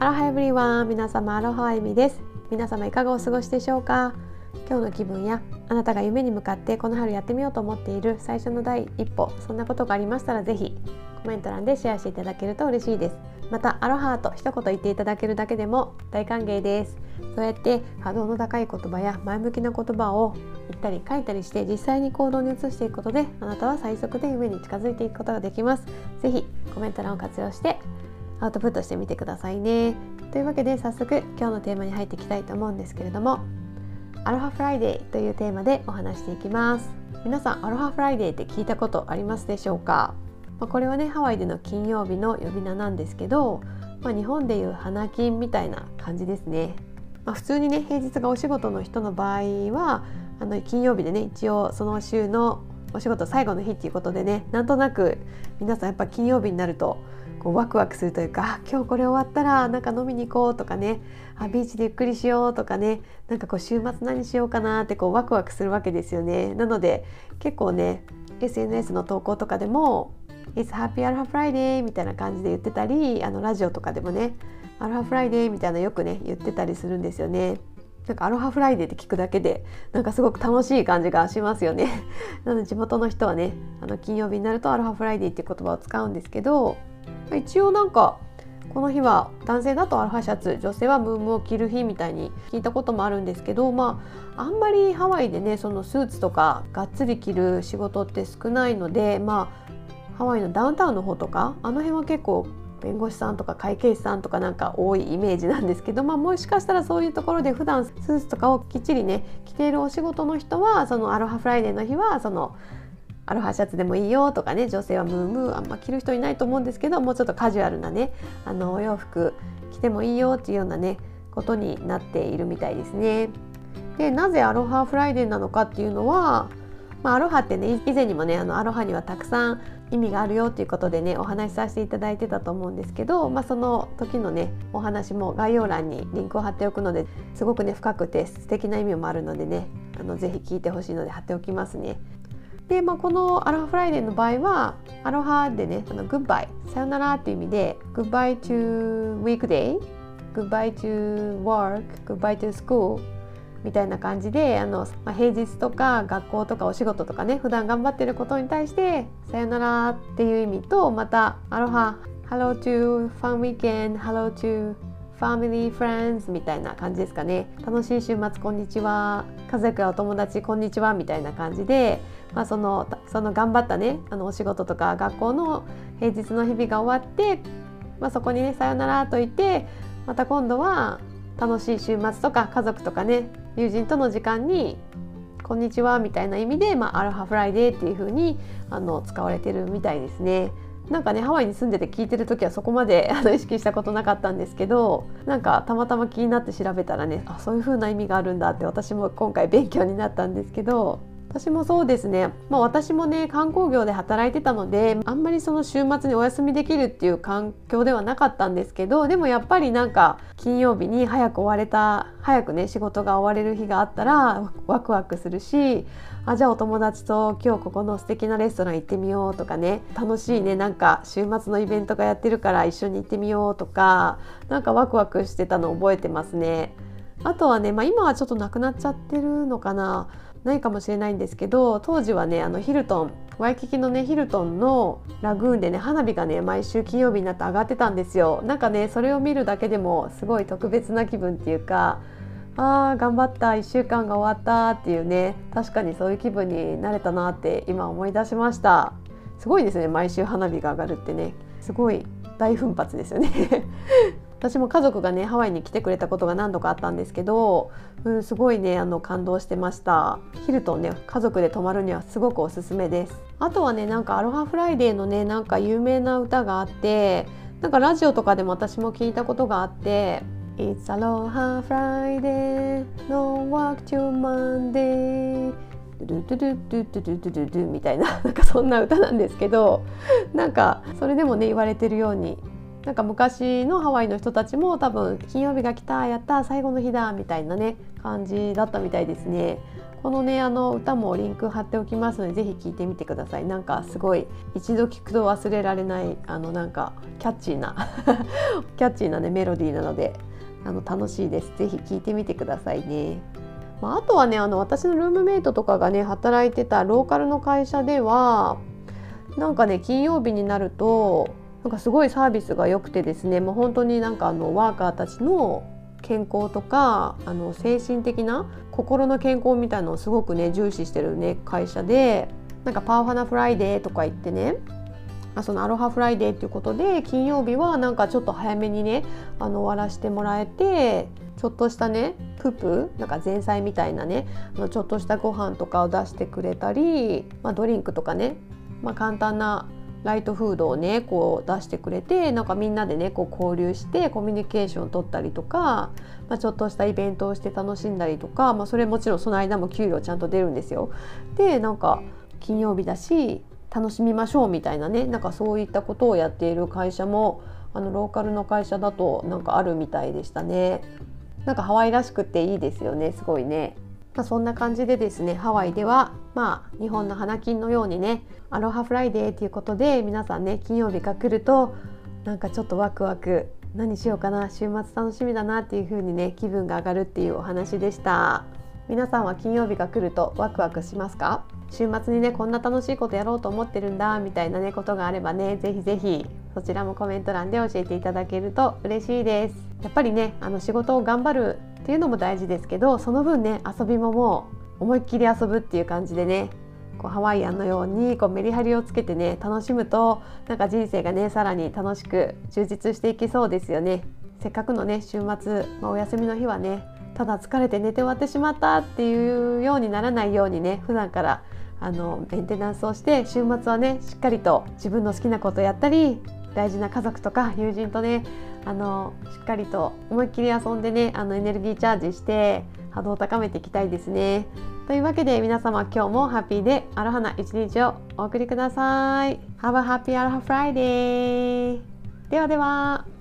アロハエブリワン皆様アロハエミです。皆様いかがお過ごしでしょうか？今日の気分やあなたが夢に向かってこの春やってみようと思っている最初の第一歩そんなことがありましたらぜひコメント欄でシェアしていただけると嬉しいです。またアロハと一言言っていただけるだけでも大歓迎です。そうやって波動の高い言葉や前向きな言葉を言ったり書いたりして実際に行動に移していくことであなたは最速で夢に近づいていくことができます。ぜひコメント欄を活用してアウトプットしてみてくださいね。というわけで早速今日のテーマに入っていきたいと思うんですけれども Aloha Friday というテーマでお話していきます。皆さん Aloha Friday って聞いたことありますでしょうか？まあ、これはねハワイでの金曜日の呼び名なんですけど、まあ、日本でいう花金みたいな感じですね。まあ、普通にね平日がお仕事の人の場合はあの金曜日でね一応その週のお仕事最後の日っていうことでねなんとなく皆さんやっぱ金曜日になるとこうワクワクするというか今日これ終わったらなんか飲みに行こうとかねあビーチでゆっくりしようとかねなんかこう週末何しようかなってこうワクワクするわけですよね。なので結構ね SNS の投稿とかでも It's Happy Aloha Friday みたいな感じで言ってたりあのラジオとかでもね Aloha Friday みたいなよくね言ってたりするんですよね。なんかアロハフライデーって聞くだけでなんかすごく楽しい感じがしますよね。なので地元の人はねあの金曜日になるとアロハフライデーっていう言葉を使うんですけど一応なんかこの日は男性だとアロハシャツ女性はムームーを着る日みたいに聞いたこともあるんですけどまああんまりハワイでねそのスーツとかがっつり着る仕事って少ないのでまあハワイのダウンタウンの方とかあの辺は結構弁護士さんとか会計士さんとかなんか多いイメージなんですけど、まあ、もしかしたらそういうところで普段スーツとかをきっちりね着ているお仕事の人はそのアロハフライデーの日はそのアロハシャツでもいいよとかね女性はムームーあんま着る人いないと思うんですけどもうちょっとカジュアルなねあのお洋服着てもいいよっていうようなねことになっているみたいですね。でなぜアロハフライデーなのかっていうのは、まあ、アロハってね以前にもねあのアロハにはたくさん意味があるよっていうことでねお話しさせていただいてたと思うんですけど、まあ、その時のねお話も概要欄にリンクを貼っておくのですごくね深くて素敵な意味もあるのでねあのぜひ聞いてほしいので貼っておきますね。で、まあ、このアロハフライデーの場合はアロハでねあの Goodbye さよならっていう意味でグッバイ to weekday グッバイ to work グッバイ to school みたいな感じであの、まあ、平日とか学校とかお仕事とかね普段頑張ってることに対してさよならっていう意味とまたアロハ Hello to fun weekend Hello to family friends みたいな感じですかね。楽しい週末こんにちは。家族やお友達こんにちは。みたいな感じで、まあ、そのその頑張ったねあのお仕事とか学校の平日の日々が終わって、まあ、そこにねさよならと言ってまた今度は楽しい週末とか家族とかね友人との時間に「こんにちは」みたいな意味で、まあ、アロハフライデーっていう風にあの使われてるみたいですね。なんかねハワイに住んでて聞いてる時はそこまで あの意識したことなかったんですけどなんかたまたま気になって調べたらねあそういう風な意味があるんだって私も今回勉強になったんですけど私もそうですね、まあ、私もね観光業で働いてたのであんまりその週末にお休みできるっていう環境ではなかったんですけどでもやっぱりなんか金曜日に早く終われた早くね仕事が終われる日があったらワクワクするしあじゃあお友達と今日ここの素敵なレストラン行ってみようとかね楽しいねなんか週末のイベントがやってるから一緒に行ってみようとかなんかワクワクしてたの覚えてますね。あとはね、まあ、今はちょっとなくなっちゃってるのかな。ないかもしれないんですけど当時はねあのヒルトンワイキキのねヒルトンのラグーンでね花火がね毎週金曜日になって上がってたんですよ。なんかねそれを見るだけでもすごい特別な気分っていうかあー頑張った1週間が終わったっていうね確かにそういう気分になれたなって今思い出しました。すごいですね毎週花火が上がるってね。すごい大奮発ですよね。私も家族がねハワイに来てくれたことが何度かあったんですけど、うん、すごいねあの感動してました。ヒルトンね家族で泊まるにはすごくおすすめです。あとはねなんかアロハフライデーのねなんか有名な歌があってなんかラジオとかでも私も聞いたことがあって「It's Aloha Friday No work till Monday」ドゥドゥドゥドゥドゥドゥドゥドゥみたいななんかそんな歌なんですけどなんかそれでもね言われてるようになんか昔のハワイの人たちも多分金曜日が来たやった最後の日だみたいなね感じだったみたいですね。このねあの歌もリンク貼っておきますのでぜひ聴いてみてくださいなんかすごい一度聴くと忘れられないあのなんかキャッチーな キャッチーなねメロディーなのであの楽しいですぜひ聴いてみてくださいね。まあ、あとはねあの私のルームメイトとかがね働いてたローカルの会社ではなんかね金曜日になるとなんかすごいサービスが良くてですねもう本当になんかあのワーカーたちの健康とかあの精神的な心の健康みたいのをすごくね重視してるね会社でなんか Pau Hana Friday とか言ってねそのアロハフライデーっていうことで金曜日はなんかちょっと早めにねあの終わらせてもらえてちょっとしたね pupu なんか前菜みたいなねあのちょっとしたご飯とかを出してくれたり、まあ、ドリンクとかね、まあ、簡単なライトフードをねこう出してくれてなんかみんなでねこう交流してコミュニケーションを取ったりとか、まあ、ちょっとしたイベントをして楽しんだりとか、まあ、それもちろんその間も給料ちゃんと出るんですよ。でなんか金曜日だし楽しみましょうみたいなねなんかそういったことをやっている会社もあのローカルの会社だとなんかあるみたいでしたね。なんかハワイらしくていいですよねすごいね。まあ、そんな感じでですねハワイではまあ日本の花金のようにねアロハフライデーということで皆さんね金曜日が来るとなんかちょっとワクワク何しようかな週末楽しみだなっていう風にね気分が上がるっていうお話でした。皆さんは金曜日が来るとワクワクしますか？週末にねこんな楽しいことやろうと思ってるんだみたいなねことがあればねぜひぜひそちらもコメント欄で教えていただけると嬉しいです。やっぱりねあの仕事を頑張るっていうのも大事ですけどその分ね遊びももう思いっきり遊ぶっていう感じでねこうハワイアンのようにこうメリハリをつけてね楽しむとなんか人生がねさらに楽しく充実していきそうですよね。せっかくのね週末、まあ、お休みの日はねただ疲れて寝て終わってしまったっていうようにならないようにね普段からあのメンテナンスをして週末はねしっかりと自分の好きなことやったり大事な家族とか友人とねあのしっかりと思いっきり遊んでねあのエネルギーチャージして波動を高めていきたいですね。というわけで皆様今日もハッピーでアロハな一日をお送りください。Have a happy Aloha Friday! ではでは。